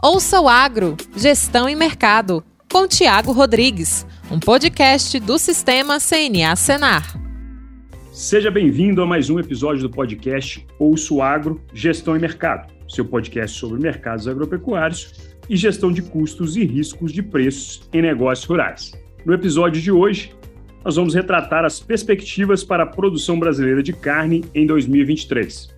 Ouça o Agro, Gestão e Mercado, com Tiago Rodrigues, um podcast do Sistema CNA Senar. Seja bem-vindo a mais um episódio do podcast Ouça o Agro, Gestão e Mercado, seu podcast sobre mercados agropecuários e gestão de custos e riscos de preços em negócios rurais. No episódio de hoje, nós vamos retratar as perspectivas para a produção brasileira de carne em 2023.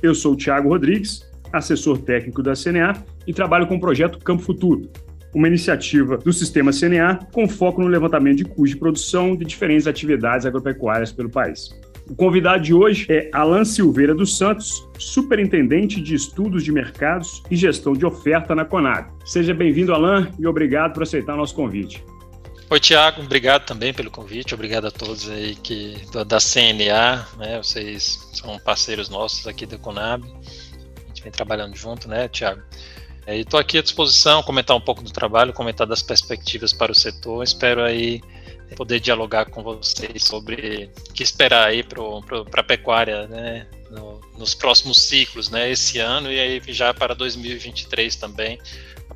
Eu sou o Tiago Rodrigues, assessor técnico da CNA e trabalho com o projeto Campo Futuro, uma iniciativa do sistema CNA com foco no levantamento de custos de produção de diferentes atividades agropecuárias pelo país. O convidado de hoje é Alan Silveira dos Santos, superintendente de estudos de mercados e gestão de oferta na Conab. Seja bem-vindo, Alan, e obrigado por aceitar nosso convite. Oi, Tiago, obrigado também pelo convite, obrigado a todos aí que da CNA, né? Vocês são parceiros nossos aqui da Conab gente vem trabalhando junto, né, Tiago? É, estou aqui à disposição, comentar um pouco do trabalho, comentar das perspectivas para o setor. Espero aí poder dialogar com vocês sobre o que esperar aí para a pecuária, né, no, nos próximos ciclos, né, esse ano e aí já para 2023 também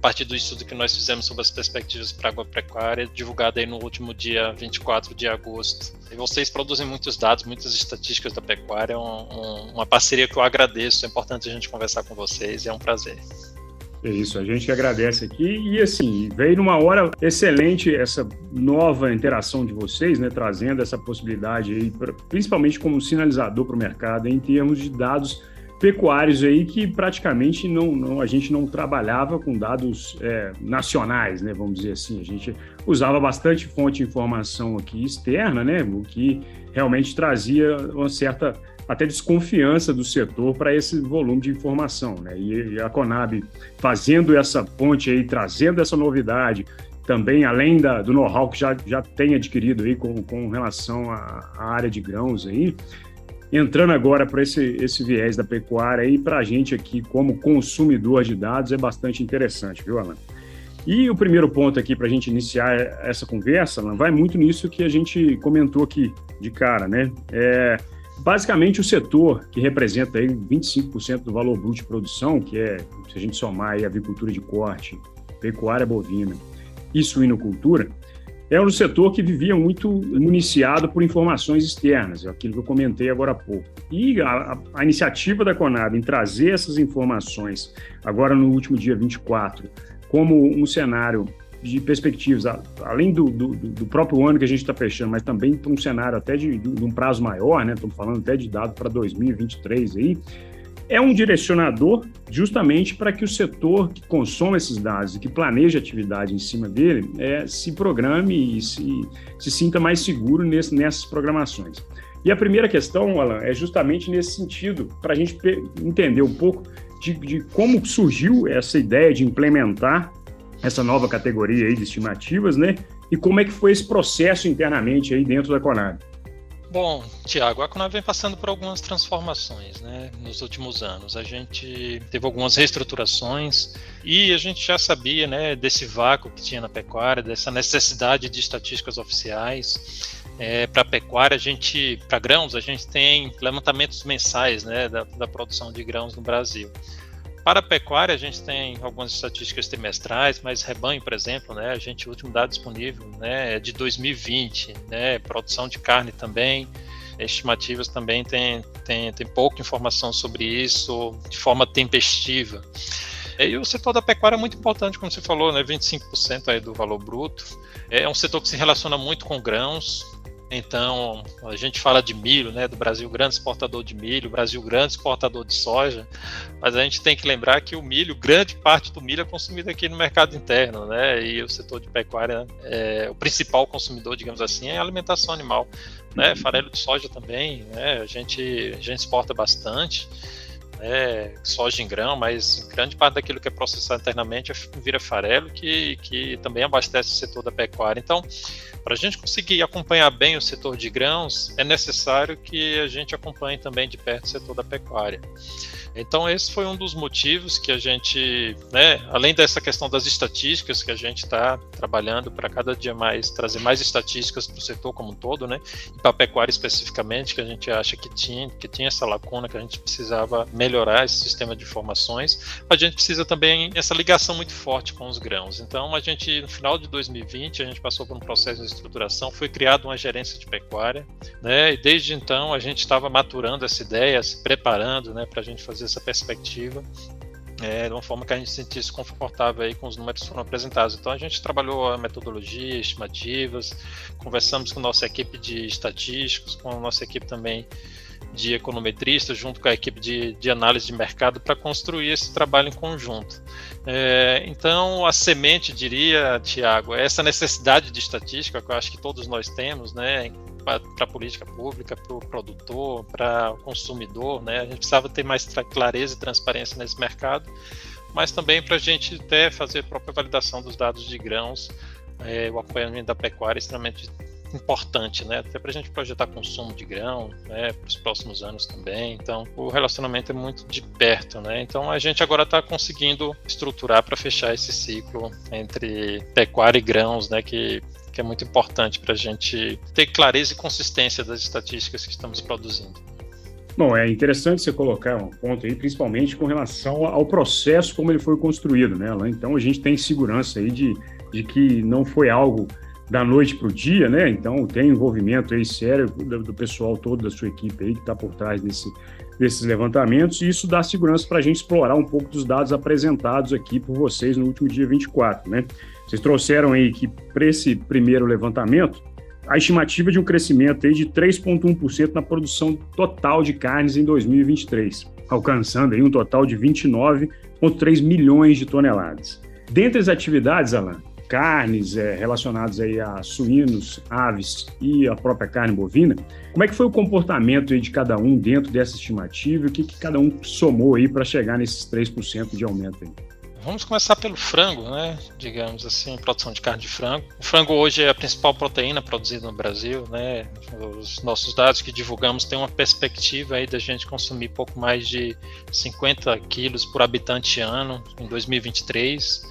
partir do estudo que nós fizemos sobre as perspectivas para a agropecuária, divulgado aí no último dia 24 de agosto. E vocês produzem muitos dados, muitas estatísticas da pecuária, é um, um, uma parceria que eu agradeço, é importante a gente conversar com vocês, é um prazer. É isso, a gente agradece aqui e assim, veio numa hora excelente essa nova interação de vocês, né, trazendo essa possibilidade aí, principalmente como sinalizador para o mercado em termos de dados pecuários aí que praticamente não, não a gente não trabalhava com dados é, nacionais, né? Vamos dizer assim, a gente usava bastante fonte de informação aqui externa, né? O que realmente trazia uma certa até desconfiança do setor para esse volume de informação, né? E, e a Conab fazendo essa ponte aí, trazendo essa novidade, também além da, do know-how que já, já tem adquirido aí com, com relação à, área de grãos aí, entrando agora para esse, esse viés da pecuária e para a gente aqui, como consumidor de dados, é bastante interessante, viu, Alan? E o primeiro ponto aqui para a gente iniciar essa conversa, Alan, vai muito nisso que a gente comentou aqui de cara, né? É, basicamente o setor que representa aí 25% do valor bruto de produção, que é, se a gente somar aí avicultura de corte, pecuária bovina e suinocultura, é um setor que vivia muito municiado por informações externas, é aquilo que eu comentei agora há pouco. E a, a iniciativa da Conab em trazer essas informações, agora no último dia 24, como um cenário de perspectivas, além do, do, do próprio ano que a gente está fechando, mas também para um cenário até de, de, um prazo maior, né? Estamos falando até de dado para 2023 aí, é um direcionador justamente para que o setor que consome esses dados e que planeja atividade em cima dele é, se programe e se, se sinta mais seguro nesse, nessas programações. E a primeira questão, Alan, é justamente nesse sentido, para a gente entender um pouco de, de, como surgiu essa ideia de implementar essa nova categoria aí de estimativas, né? E como é que foi esse processo internamente aí dentro da Conab. Bom, Tiago, a Conab vem passando por algumas transformações né, nos últimos anos. A gente teve algumas reestruturações e a gente já sabia né, desse vácuo que tinha na pecuária, dessa necessidade de estatísticas oficiais. É, para pecuária, a gente, para grãos, a gente tem levantamentos mensais né, da, da produção de grãos no Brasil. Para a pecuária, a gente tem algumas estatísticas trimestrais, mas rebanho, por exemplo, né, a gente, o último dado disponível né, é de 2020, né, produção de carne também, estimativas também tem, tem, tem pouca informação sobre isso de forma tempestiva. E o setor da pecuária é muito importante, como você falou, né, 25% aí do valor bruto. É um setor que se relaciona muito com grãos, então, a gente fala de milho, né, do Brasil grande exportador de milho, Brasil grande exportador de soja, mas a gente tem que lembrar que o milho, grande parte do milho é consumido aqui no mercado interno, né, e o setor de pecuária, é, o principal consumidor, digamos assim, é a alimentação animal, né, farelo de soja também, né, a gente, a gente exporta bastante, né, soja em grão, mas grande parte daquilo que é processado internamente é vira farelo, que, que também abastece o setor da pecuária. Então, para a gente conseguir acompanhar bem o setor de grãos, é necessário que a gente acompanhe também de perto o setor da pecuária. Então esse foi um dos motivos que a gente, né, além dessa questão das estatísticas que a gente está trabalhando para cada dia mais trazer mais estatísticas para o setor como um todo, né, e para a pecuária especificamente, que a gente acha que tinha, que tinha essa lacuna, que a gente precisava melhorar esse sistema de informações, a gente precisa também essa ligação muito forte com os grãos. Então a gente, no final de 2020, a gente passou por um processo de estruturação, foi criada uma gerência de pecuária, né, e desde então a gente estava maturando essa ideia, se preparando, né, para a gente fazer essa perspectiva é, de uma forma que a gente se sentisse confortável aí com os números que foram apresentados. Então a gente trabalhou a metodologia, estimativas, conversamos com nossa equipe de estatísticos, com a nossa equipe também de econometristas, junto com a equipe de, de análise de mercado, para construir esse trabalho em conjunto. É, então, a semente, diria, Tiago, é essa necessidade de estatística que eu acho que todos nós temos, né, para a política pública, para o produtor, para o consumidor, né? A gente precisava ter mais clareza e transparência nesse mercado, mas também para a gente até fazer a própria validação dos dados de grãos, é, o acompanhamento da pecuária é extremamente importante, né? Até para a gente projetar consumo de grão, né? Para os próximos anos também. Então, o relacionamento é muito de perto, né? Então, a gente agora está conseguindo estruturar para fechar esse ciclo entre pecuária e grãos, né? Que que é muito importante para a gente ter clareza e consistência das estatísticas que estamos produzindo. Bom, é interessante você colocar um ponto aí, principalmente com relação ao processo como ele foi construído, né? Então a gente tem segurança aí de, de que não foi algo da noite para o dia, né? Então tem envolvimento aí sério do, do pessoal todo da sua equipe aí que está por trás desse, desses levantamentos, e isso dá segurança para a gente explorar um pouco dos dados apresentados aqui por vocês no último dia 24, né? Vocês trouxeram aí que para esse primeiro levantamento, a estimativa de um crescimento aí de 3,1% na produção total de carnes em 2023, alcançando aí um total de 29,3 milhões de toneladas. Dentre as atividades, Alan, carnes é, relacionadas aí a suínos, aves e a própria carne bovina, como é que foi o comportamento de cada um dentro dessa estimativa o que, que cada um somou aí para chegar nesses 3% de aumento aí? Vamos começar pelo frango, né? Digamos assim, produção de carne de frango. O frango hoje é a principal proteína produzida no Brasil, né? Os nossos dados que divulgamos têm uma perspectiva aí da gente consumir pouco mais de 50 quilos por habitante ano em 2023.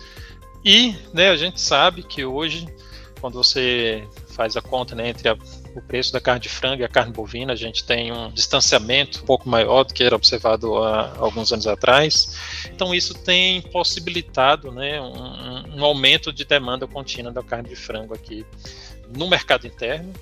E, né, a gente sabe que hoje, quando você faz a conta né, entre a o preço da carne de frango e a carne bovina, a gente tem um distanciamento um pouco maior do que era observado há alguns anos atrás. Então, isso tem possibilitado né, um, um aumento de demanda contínua da carne de frango aqui no mercado interno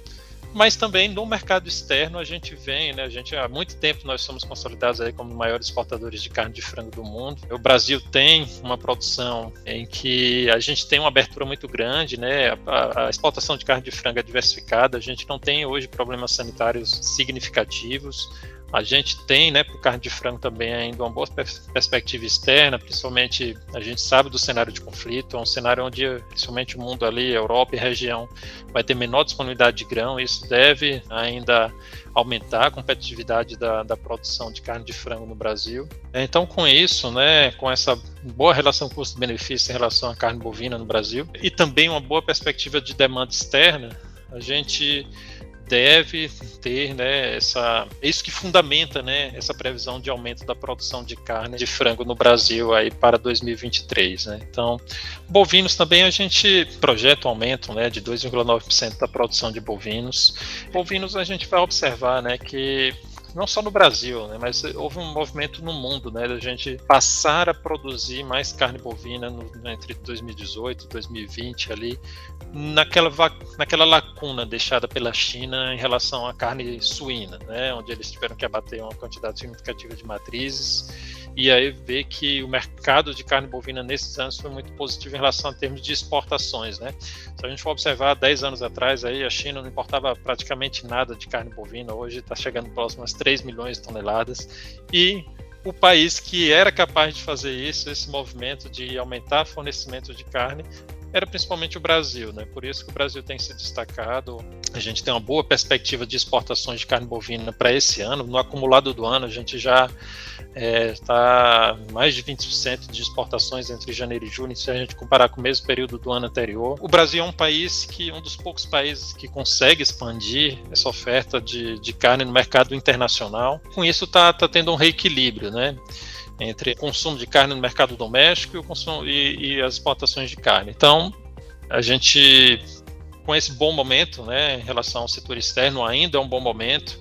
mas também no mercado externo a gente vem, né? A gente há muito tempo nós somos consolidados aí como maiores exportadores de carne de frango do mundo. O Brasil tem uma produção em que a gente tem uma abertura muito grande, né? A, a exportação de carne de frango é diversificada. A gente não tem hoje problemas sanitários significativos. A gente tem, né, para o carne de frango também ainda uma boa perspectiva externa, principalmente a gente sabe do cenário de conflito, é um cenário onde principalmente o mundo ali, Europa e região, vai ter menor disponibilidade de grão, e isso deve ainda aumentar a competitividade da, da produção de carne de frango no Brasil. Então, com isso, né, com essa boa relação custo-benefício em relação à carne bovina no Brasil, e também uma boa perspectiva de demanda externa, a gente deve ter né, essa, isso que fundamenta né, essa previsão de aumento da produção de carne de frango no Brasil aí para 2023. Né? Então, bovinos também a gente projeta um aumento né, de 2,9% da produção de bovinos. Bovinos a gente vai observar né, que não só no Brasil, né, mas houve um movimento no mundo, né, da gente passar a produzir mais carne bovina no, entre 2018 e 2020 ali, naquela, naquela lacuna deixada pela China em relação à carne suína, né, onde eles tiveram que abater uma quantidade significativa de matrizes e aí ver que o mercado de carne bovina nesses anos foi muito positivo em relação a termos de exportações, né? Se a gente for observar 10 anos atrás, aí a China não importava praticamente nada de carne bovina, hoje está chegando próximo às 3 milhões de toneladas e o país que era capaz de fazer isso, esse movimento de aumentar fornecimento de carne, era principalmente o Brasil, né? Por isso que o Brasil tem se destacado. A gente tem uma boa perspectiva de exportações de carne bovina para esse ano. No acumulado do ano, a gente já está é, mais de 20% de exportações entre janeiro e junho, se a gente comparar com o mesmo período do ano anterior. O Brasil é um país que, um dos poucos países que consegue expandir essa oferta de, de carne no mercado internacional. Com isso, está tá tendo um reequilíbrio, né? entre consumo de carne no mercado doméstico e, o consumo, e, e as exportações de carne. Então, a gente, com esse bom momento, né, em relação ao setor externo, ainda é um bom momento,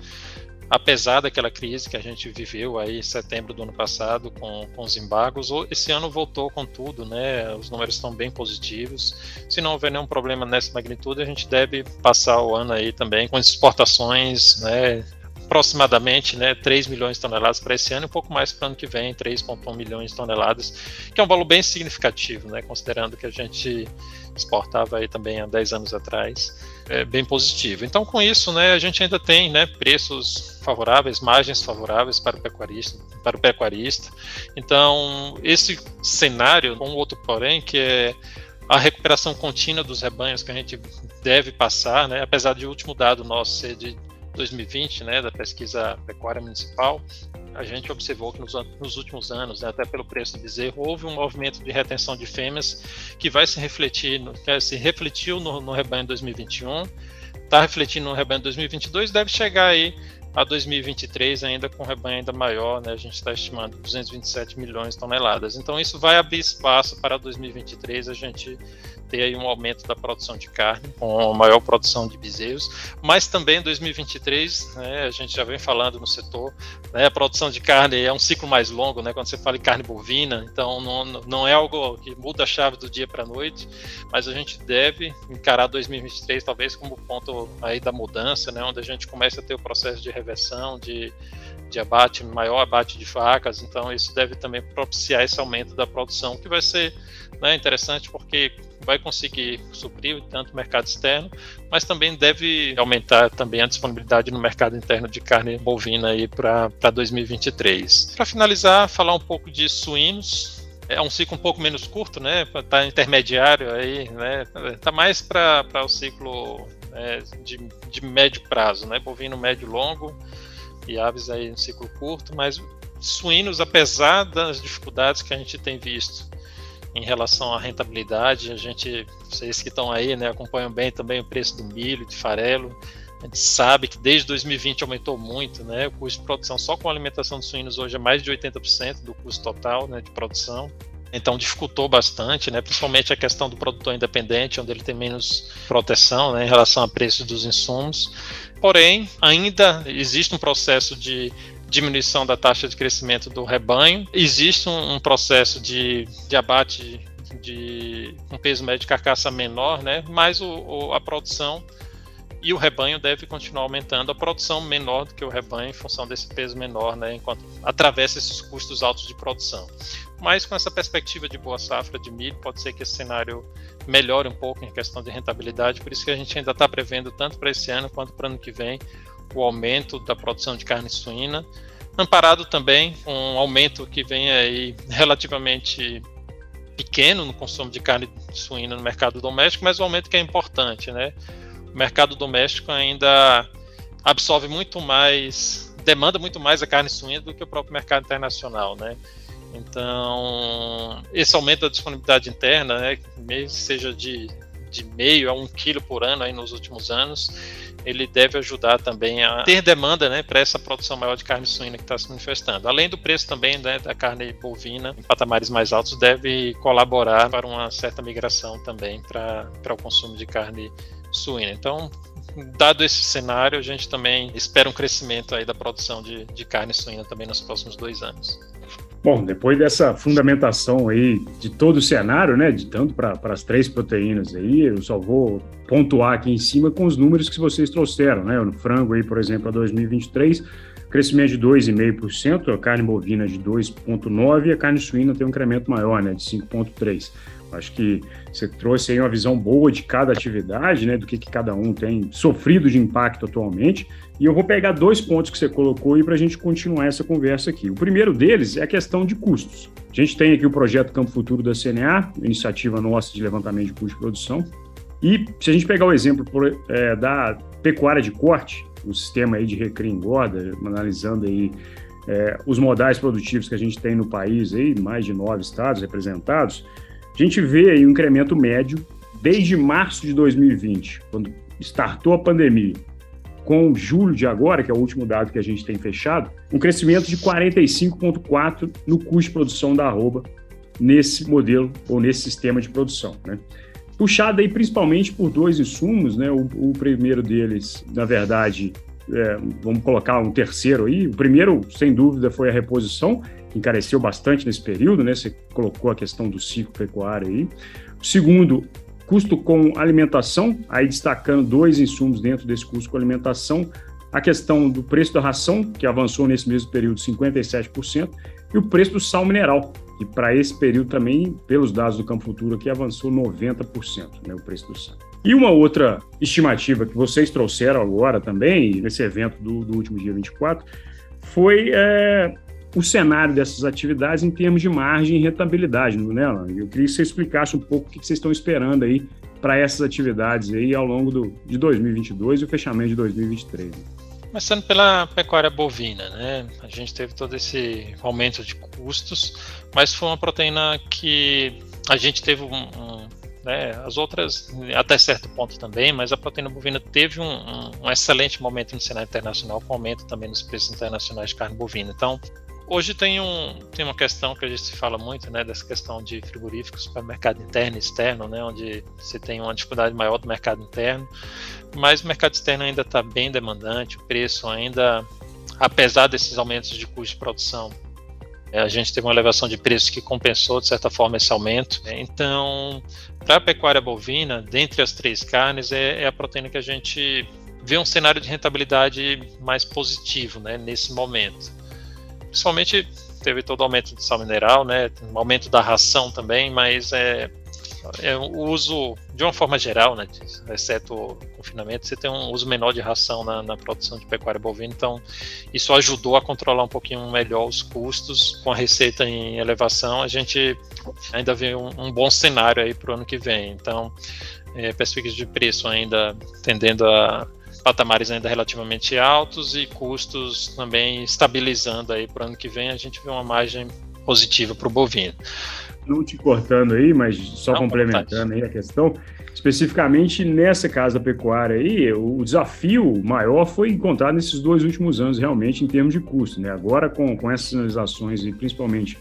apesar daquela crise que a gente viveu aí em setembro do ano passado com, com os embargos, esse ano voltou com tudo, né? Os números estão bem positivos. Se não houver nenhum problema nessa magnitude, a gente deve passar o ano aí também com exportações, né? aproximadamente né, 3 milhões de toneladas para esse ano e um pouco mais para o ano que vem, 3,1 milhões de toneladas, que é um valor bem significativo, né, considerando que a gente exportava aí também há 10 anos atrás, é bem positivo. Então, com isso, né, a gente ainda tem né, preços favoráveis, margens favoráveis para o pecuarista. Para o pecuarista. Então, esse cenário, um outro porém, que é a recuperação contínua dos rebanhos que a gente deve passar, né, apesar de o último dado nosso ser de 2020, né, da pesquisa pecuária municipal, a gente observou que nos, nos últimos anos, né, até pelo preço do bezerro, houve um movimento de retenção de fêmeas que vai se refletir, se refletiu no, no rebanho 2021, está refletindo no rebanho 2022, deve chegar aí a 2023 ainda com um rebanho ainda maior, né, a gente está estimando 227 milhões de toneladas. Então isso vai abrir espaço para 2023 a gente ter aí um aumento da produção de carne, com maior produção de bezerros, mas também em 2023, né, a gente já vem falando no setor, né, a produção de carne é um ciclo mais longo, né, quando você fala em carne bovina, então não, não é algo que muda a chave do dia para a noite, mas a gente deve encarar 2023 talvez como ponto aí da mudança, né, onde a gente começa a ter o processo de reversão, de de abate, maior abate de facas, então isso deve também propiciar esse aumento da produção, que vai ser né, interessante porque vai conseguir suprir tanto o mercado externo, mas também deve aumentar também a disponibilidade no mercado interno de carne bovina aí para 2023. Para finalizar, falar um pouco de suínos. É um ciclo um pouco menos curto, né? Está intermediário aí, né? Está mais para o ciclo é, de, de médio prazo, né? Bovino médio longo e aves aí no ciclo curto, mas suínos, apesar das dificuldades que a gente tem visto em relação à rentabilidade. A gente, vocês que estão aí, né, acompanham bem também o preço do milho, de farelo. A gente sabe que desde 2020 aumentou muito, né? O custo de produção só com alimentação de suínos hoje é mais de 80% do custo total, né, de produção. Então dificultou bastante, né? Principalmente a questão do produtor independente, onde ele tem menos proteção, né, em relação a preço dos insumos. Porém, ainda existe um processo de diminuição da taxa de crescimento do rebanho. Existe um, um processo de, de abate de um peso médio de carcaça menor, né? mas o, o, a produção e o rebanho deve continuar aumentando, a produção menor do que o rebanho em função desse peso menor, né, enquanto atravessa esses custos altos de produção. Mas com essa perspectiva de boa safra de milho, pode ser que esse cenário melhore um pouco em questão de rentabilidade, por isso que a gente ainda está prevendo tanto para esse ano quanto para o ano que vem o aumento da produção de carne suína, amparado também com um aumento que vem aí relativamente pequeno no consumo de carne suína no mercado doméstico, mas um aumento que é importante, né? O mercado doméstico ainda absorve muito mais, demanda muito mais a carne suína do que o próprio mercado internacional, né? Então, esse aumento da disponibilidade interna, né, mesmo seja de, de meio a um quilo por ano aí nos últimos anos, ele deve ajudar também a ter demanda né, para essa produção maior de carne suína que está se manifestando. Além do preço também né, da carne bovina em patamares mais altos, deve colaborar para uma certa migração também para o consumo de carne suína. Então, dado esse cenário, a gente também espera um crescimento aí da produção de, de carne suína também nos próximos dois anos. Bom, depois dessa fundamentação aí de todo o cenário, né, de tanto para as três proteínas aí, eu só vou pontuar aqui em cima com os números que vocês trouxeram, né? No frango aí, por exemplo, a 2023, crescimento de 2,5%, a carne bovina de 2,9% e a carne suína tem um incremento maior, né, de 5,3%. Acho que você trouxe aí uma visão boa de cada atividade, né, do que, que cada um tem sofrido de impacto atualmente. E eu vou pegar dois pontos que você colocou aí para a gente continuar essa conversa aqui. O primeiro deles é a questão de custos. A gente tem aqui o projeto Campo Futuro da CNA, iniciativa nossa de levantamento de custo de produção. E se a gente pegar o exemplo é, da pecuária de corte, o sistema aí de recria engorda, analisando aí é, os modais produtivos que a gente tem no país, aí, mais de nove estados representados, a gente vê aí um incremento médio desde março de 2020, quando startou a pandemia, com julho de agora, que é o último dado que a gente tem fechado, um crescimento de 45,4% no custo de produção da arroba nesse modelo ou nesse sistema de produção. Né? Puxado aí principalmente por dois insumos, né? o, o primeiro deles, na verdade, é, vamos colocar um terceiro aí. O primeiro, sem dúvida, foi a reposição, encareceu bastante nesse período, né? Você colocou a questão do ciclo pecuário aí. Segundo, custo com alimentação, aí destacando dois insumos dentro desse custo com alimentação, a questão do preço da ração, que avançou nesse mesmo período 57%, e o preço do sal mineral, que para esse período também, pelos dados do Campo Futuro aqui, avançou 90%, né, o preço do sal. E uma outra estimativa que vocês trouxeram agora também, nesse evento do, do último dia 24, foi é, o cenário dessas atividades em termos de margem e rentabilidade, não é, Alan? Eu queria que você explicasse um pouco o que vocês estão esperando aí para essas atividades aí ao longo do, de 2022 e o fechamento de 2023. Começando pela pecuária bovina, né? A gente teve todo esse aumento de custos, mas foi uma proteína que a gente teve um, um né? As outras, até certo ponto também, mas a proteína bovina teve um, um, um, excelente momento no cenário internacional, com aumento também nos preços internacionais de carne bovina. Então, hoje tem, um, tem uma questão que a gente fala muito, né, dessa questão de frigoríficos para mercado interno e externo, né, onde você tem uma dificuldade maior do mercado interno, mas o mercado externo ainda está bem demandante, o preço ainda, apesar desses aumentos de custo de produção, a gente teve uma elevação de preço que compensou, de certa forma, esse aumento. Então, para a pecuária bovina, dentre as três carnes, é, é, a proteína que a gente vê um cenário de rentabilidade mais positivo né, nesse momento. Principalmente teve todo o aumento do sal mineral, né, aumento da ração também, mas é, é, o uso, de uma forma geral, né, exceto o confinamento, você tem um uso menor de ração na, na, produção de pecuária bovina, então isso ajudou a controlar um pouquinho melhor os custos. Com a receita em elevação, a gente ainda vê um, um bom cenário aí para o ano que vem. Então, é, perspectivas de preço ainda tendendo a patamares ainda relativamente altos e custos também estabilizando aí para o ano que vem, a gente vê uma margem positiva para o bovino não te cortando aí, mas só não, complementando aí a questão, especificamente nessa casa pecuária aí, o desafio maior foi encontrado nesses dois últimos anos, realmente, em termos de custo. Né? Agora, com, com essas sinalizações e principalmente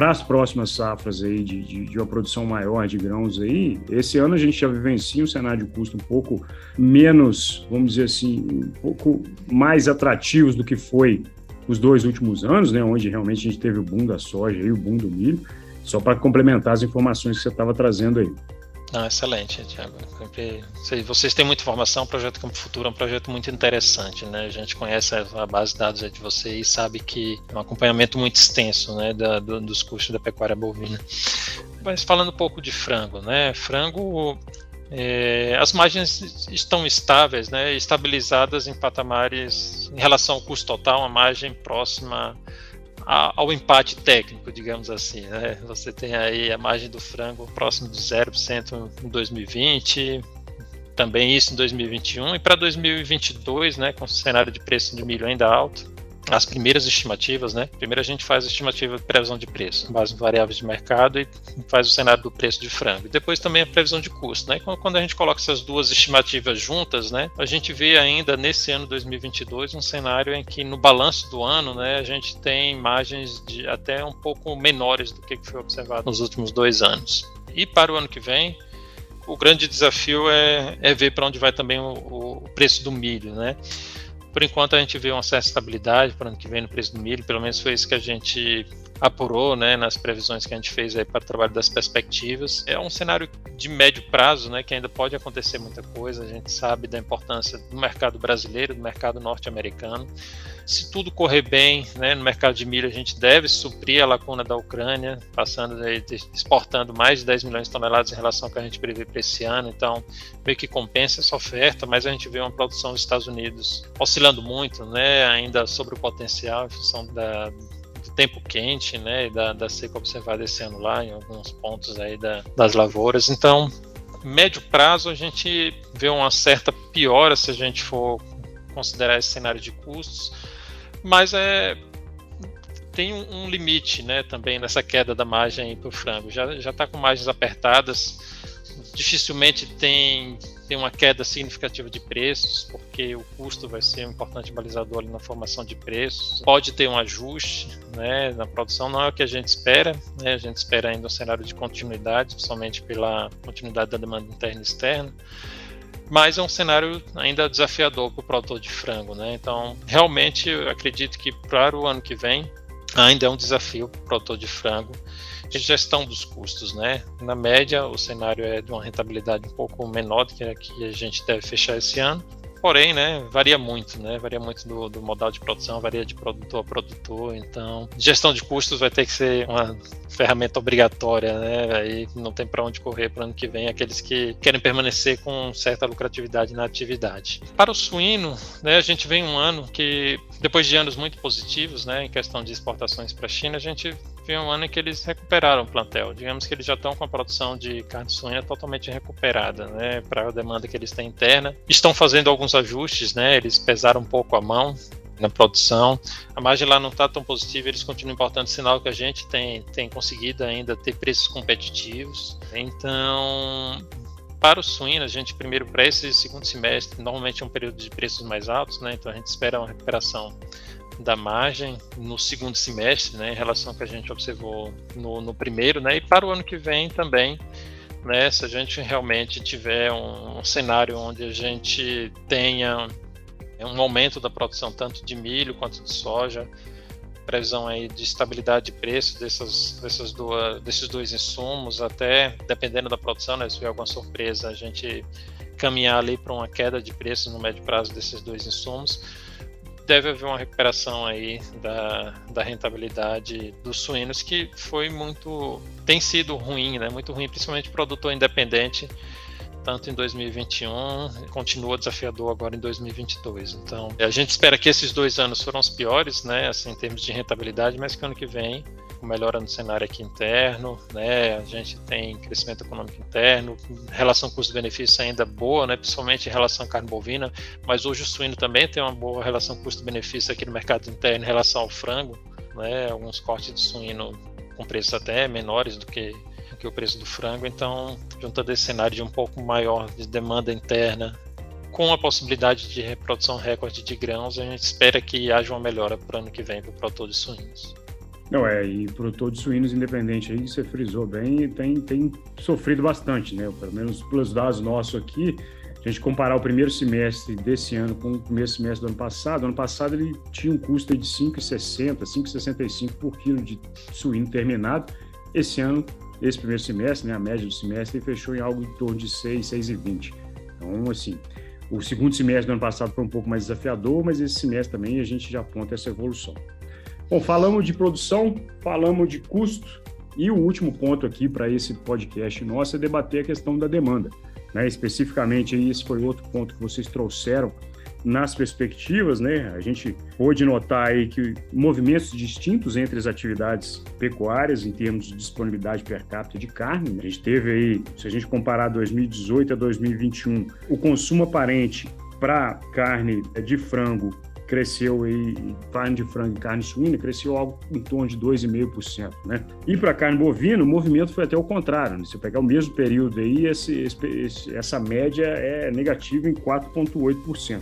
para as próximas safras aí de, de, de, uma produção maior de grãos aí, esse ano a gente já vivencia um cenário de custo um pouco menos, vamos dizer assim, um pouco mais atrativos do que foi os dois últimos anos, né, onde realmente a gente teve o boom da soja e o boom do milho. Só para complementar as informações que você estava trazendo aí. Não, excelente, Tiago. Vocês têm muita informação, o Projeto Campo Futuro é um projeto muito interessante, né? A gente conhece a base de dados de vocês e sabe que é um acompanhamento muito extenso né, da, do, dos custos da pecuária bovina. Mas falando um pouco de frango, né? Frango, é, as margens estão estáveis, né? Estabilizadas em patamares em relação ao custo total, uma margem próxima ao empate técnico, digamos assim. Né? Você tem aí a margem do frango próximo de 0% em 2020, também isso em 2021, e para 2022, né, com o cenário de preço de milho ainda alto, as primeiras estimativas, né? Primeiro a gente faz a estimativa de previsão de preço, base em variáveis de mercado e faz o cenário do preço de frango. E depois também a previsão de custo, né? Quando a gente coloca essas duas estimativas juntas, né? A gente vê ainda nesse ano 2022 um cenário em que no balanço do ano, né? A gente tem margens de até um pouco menores do que foi observado nos últimos dois anos. E para o ano que vem, o grande desafio é, é ver para onde vai também o, o preço do milho, né? Por enquanto a gente vê uma certa estabilidade para o ano que vem no preço do milho, pelo menos foi isso que a gente apurou né, nas previsões que a gente fez para o trabalho das perspectivas. É um cenário de médio prazo, né, que ainda pode acontecer muita coisa. A gente sabe da importância do mercado brasileiro, do mercado norte-americano. Se tudo correr bem né, no mercado de milho, a gente deve suprir a lacuna da Ucrânia, passando exportando mais de 10 milhões de toneladas em relação ao que a gente prevê para esse ano. Então, meio que compensa essa oferta, mas a gente vê uma produção dos Estados Unidos oscilando muito, né, ainda sobre o potencial em função da tempo quente, né, e da, da seca observada esse ano lá, em alguns pontos aí da, das lavouras. Então, médio prazo, a gente vê uma certa piora se a gente for considerar esse cenário de custos, mas é tem um, um limite, né, também nessa queda da margem para o frango. Já já está com margens apertadas dificilmente tem, tem uma queda significativa de preços, porque o custo vai ser um importante balizador ali na formação de preços. Pode ter um ajuste né, na produção, não é o que a gente espera, né, a gente espera ainda um cenário de continuidade, principalmente pela continuidade da demanda interna e externa mas é um cenário ainda desafiador para o produtor de frango, né? Então, realmente, eu acredito que para o ano que vem ainda é um desafio para o produtor de frango gestão dos custos, né? Na média, o cenário é de uma rentabilidade um pouco menor do que a que a gente deve fechar esse ano, Porém, né, varia muito, né? Varia muito do, do, modal de produção, varia de produtor a produtor. Então, gestão de custos vai ter que ser uma ferramenta obrigatória, né? Aí não tem para onde correr para o ano que vem aqueles que querem permanecer com certa lucratividade na atividade. Para o suíno, né, a gente vem um ano que depois de anos muito positivos, né, em questão de exportações para a China, a gente vem um ano em que eles recuperaram o plantel. Digamos que eles já estão com a produção de carne suína totalmente recuperada, né, para a demanda que eles têm interna. Estão fazendo alguns alguns ajustes, né? Eles pesaram um pouco a mão na produção. A margem lá não está tão positiva, eles continuam importando sinal que a gente tem, tem conseguido ainda ter preços competitivos. Então, para o suíno, a gente primeiro para esse segundo semestre, normalmente é um período de preços mais altos, né? Então a gente espera uma recuperação da margem no segundo semestre, né, em relação ao que a gente observou no, no primeiro, né, e para o ano que vem também né? Se a gente realmente tiver um, um cenário onde a gente tenha um aumento da produção tanto de milho quanto de soja, previsão aí de estabilidade de preço dessas, dessas duas, desses dois insumos, até dependendo da produção, né, se tiver alguma surpresa, a gente caminhar ali para uma queda de preço no médio prazo desses dois insumos deve haver uma recuperação aí da, da rentabilidade dos suínos, que foi muito. tem sido ruim, né? Muito ruim, principalmente produtor independente, tanto em 2021, continua desafiador agora em 2022. Então, a gente espera que esses dois anos foram os piores, né? Assim, em termos de rentabilidade, mas que ano que vem melhora no cenário aqui interno, né? A gente tem crescimento econômico interno, relação custo-benefício ainda boa, né? Principalmente em relação à carne bovina, mas hoje o suíno também tem uma boa relação custo-benefício aqui no mercado interno em relação ao frango, né? Alguns cortes de suíno com preços até menores do que que o preço do frango, então, juntando esse cenário de um pouco maior de demanda interna com a possibilidade de reprodução recorde de grãos, a gente espera que haja uma melhora para o ano que vem para o produtor de suínos. Não, é, e produtor de suínos independente aí, você frisou bem, tem, tem sofrido bastante, né? Pelo menos pelos dados nossos aqui, a gente comparar o primeiro semestre desse ano com o primeiro semestre do ano passado, ano passado ele tinha um custo de 5,60, 5,65 por quilo de suíno terminado. Esse ano, esse primeiro semestre, né, a média do semestre, ele fechou em algo em torno de 6, 6,20. Então, assim, o segundo semestre do ano passado foi um pouco mais desafiador, mas esse semestre também a gente já aponta essa evolução. Bom, falamos de produção, falamos de custo e o último ponto aqui para esse podcast nosso é debater a questão da demanda. Né? Especificamente, esse foi outro ponto que vocês trouxeram nas perspectivas, né? A gente pôde notar aí que movimentos distintos entre as atividades pecuárias em termos de disponibilidade per capita de carne. Né? A gente teve aí, se a gente comparar 2018 a 2021, o consumo aparente para carne de frango cresceu aí, carne de frango e carne suína, cresceu algo em torno de 2,5%, né? E para carne bovina, o movimento foi até o contrário, né? Se pegar o mesmo período aí, esse, esse, essa média é negativa em 4,8%.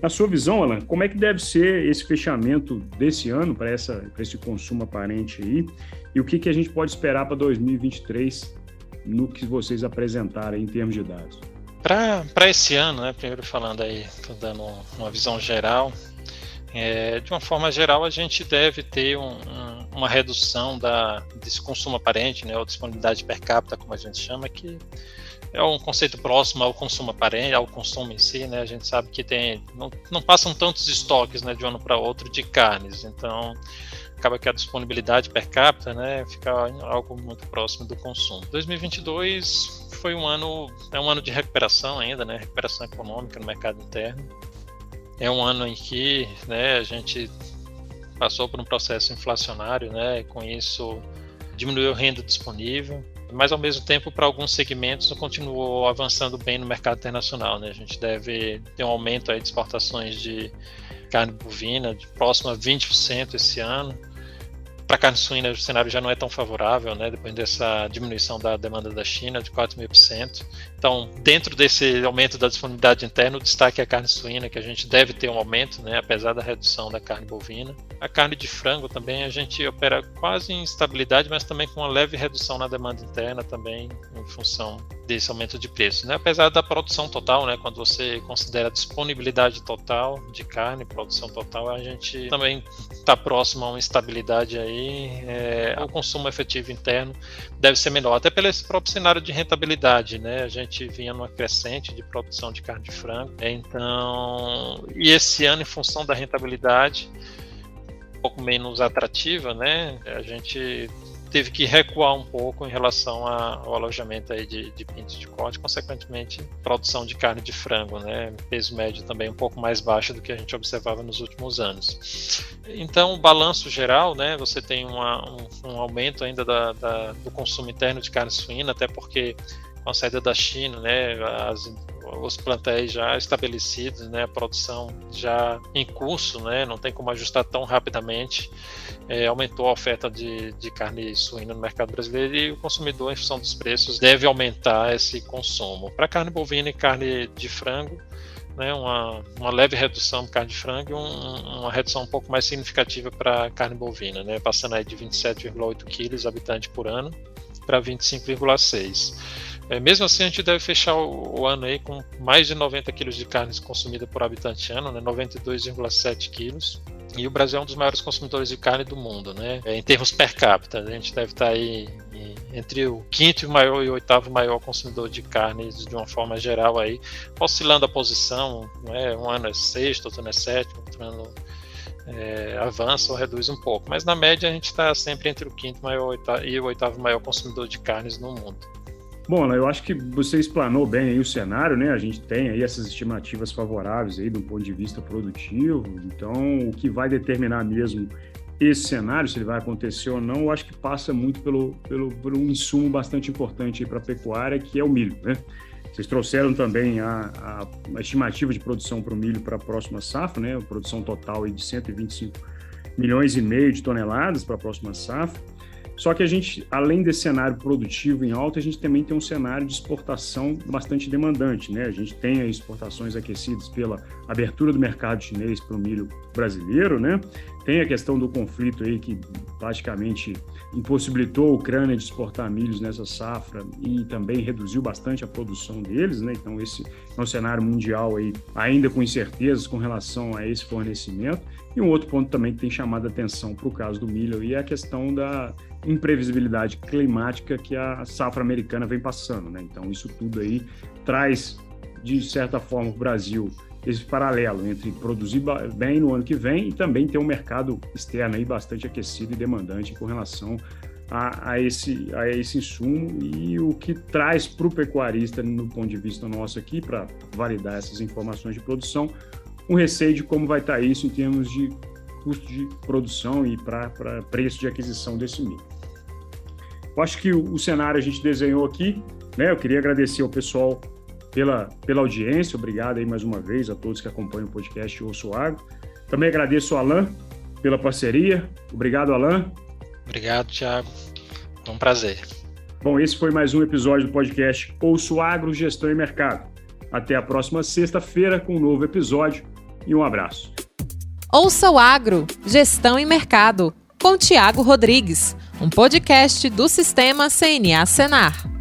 Na sua visão, Alan, como é que deve ser esse fechamento desse ano para esse consumo aparente aí? E o que, que a gente pode esperar para 2023 no que vocês apresentaram em termos de dados? Para esse ano, né, primeiro falando aí, dando uma visão geral, é, de uma forma geral, a gente deve ter um, um, uma redução da, desse consumo aparente, né, ou disponibilidade per capita, como a gente chama, que é um conceito próximo ao consumo aparente, ao consumo em si, né? A gente sabe que tem não, não passam tantos estoques, né, de um ano para outro de carnes, então acaba que a disponibilidade per capita, né, fica algo muito próximo do consumo. 2022 foi um ano, é um ano de recuperação ainda, né, recuperação econômica no mercado interno. É um ano em que, né, a gente passou por um processo inflacionário, né, e com isso diminuiu a renda disponível, mas ao mesmo tempo para alguns segmentos continuou avançando bem no mercado internacional, né? A gente deve ter um aumento aí de exportações de carne bovina de próximo a 20% esse ano para carne suína o cenário já não é tão favorável, né? Depois dessa diminuição da demanda da China de 4 mil por cento. Então, dentro desse aumento da disponibilidade interna, o destaque é a carne suína, que a gente deve ter um aumento, né? Apesar da redução da carne bovina. A carne de frango também a gente opera quase em estabilidade, mas também com uma leve redução na demanda interna também, em função desse aumento de preço, né? Apesar da produção total, né? Quando você considera a disponibilidade total de carne, produção total, a gente também está próximo a uma estabilidade aí. É, o consumo efetivo interno deve ser menor, até pelo próprio cenário de rentabilidade, né? A gente vinha numa crescente de produção de carne de frango, então e esse ano em função da rentabilidade um pouco menos atrativa, né? A gente teve que recuar um pouco em relação ao alojamento aí de, de pintos de corte, consequentemente produção de carne de frango, né? Peso médio também um pouco mais baixo do que a gente observava nos últimos anos. Então, o balanço geral, né? Você tem uma, um, um, aumento ainda da, da, do consumo interno de carne suína, até porque com a saída da China, né? As, os plantéis já estabelecidos, né, a produção já em curso, né, não tem como ajustar tão rapidamente, é, aumentou a oferta de, de carne suína no mercado brasileiro e o consumidor, em função dos preços, deve aumentar esse consumo. Para carne bovina e carne de frango, né, uma, uma leve redução de carne de frango e um, uma redução um pouco mais significativa para carne bovina, né, passando aí de 27,8 quilos habitante por ano para 25,6 é, mesmo assim, a gente deve fechar o, o, ano aí com mais de 90 quilos de carne consumida por habitante ano, né, 92,7 quilos. E o Brasil é um dos maiores consumidores de carne do mundo, né? É, em termos per capita, a gente deve estar aí entre o quinto e maior e o oitavo maior consumidor de carne de uma forma geral aí, oscilando a posição, né? um ano é sexto, outro ano é sétimo, outro ano é, avança ou reduz um pouco, mas na média a gente está sempre entre o quinto maior e o oitavo maior consumidor de carnes no mundo. Bom, eu acho que você explanou bem aí o cenário, né? A gente tem aí essas estimativas favoráveis aí do ponto de vista produtivo. Então, o que vai determinar mesmo esse cenário, se ele vai acontecer ou não, eu acho que passa muito pelo, pelo por um insumo bastante importante para a pecuária, que é o milho, né? Vocês trouxeram também a, a, a estimativa de produção para o milho para a próxima safra, né? A produção total aí de 125 milhões e meio de toneladas para a próxima safra. Só que a gente, além desse cenário produtivo em alta, a gente também tem um cenário de exportação bastante demandante, né? A gente tem exportações aquecidas pela abertura do mercado chinês para o milho brasileiro, né? Tem a questão do conflito aí que praticamente impossibilitou a Ucrânia de exportar milhos nessa safra e também reduziu bastante a produção deles, né? Então esse é um cenário mundial aí ainda com incertezas com relação a esse fornecimento. E um outro ponto também que tem chamado a atenção para o caso do milho é a questão da imprevisibilidade climática que a safra americana vem passando. Né? Então, isso tudo aí traz, de certa forma, o Brasil esse paralelo entre produzir bem no ano que vem e também ter um mercado externo aí bastante aquecido e demandante com relação a, a, esse, a esse insumo e o que traz para o pecuarista, no ponto de vista nosso aqui, para validar essas informações de produção, um receio de como vai estar isso em termos de custo de produção e para preço de aquisição desse milho. Eu acho que o, o, cenário a gente desenhou aqui, né? Eu queria agradecer ao pessoal pela, pela audiência, obrigado aí mais uma vez a todos que acompanham o podcast Ouço Agro. Também agradeço ao Alain pela parceria. Obrigado, Alain. Obrigado, Thiago. É um prazer. Bom, esse foi mais um episódio do podcast Ouço Agro, Gestão e Mercado. Até a próxima sexta-feira com um novo episódio e um abraço. Ouça o Agro, Gestão e Mercado, com Tiago Rodrigues, um podcast do Sistema CNA Senar.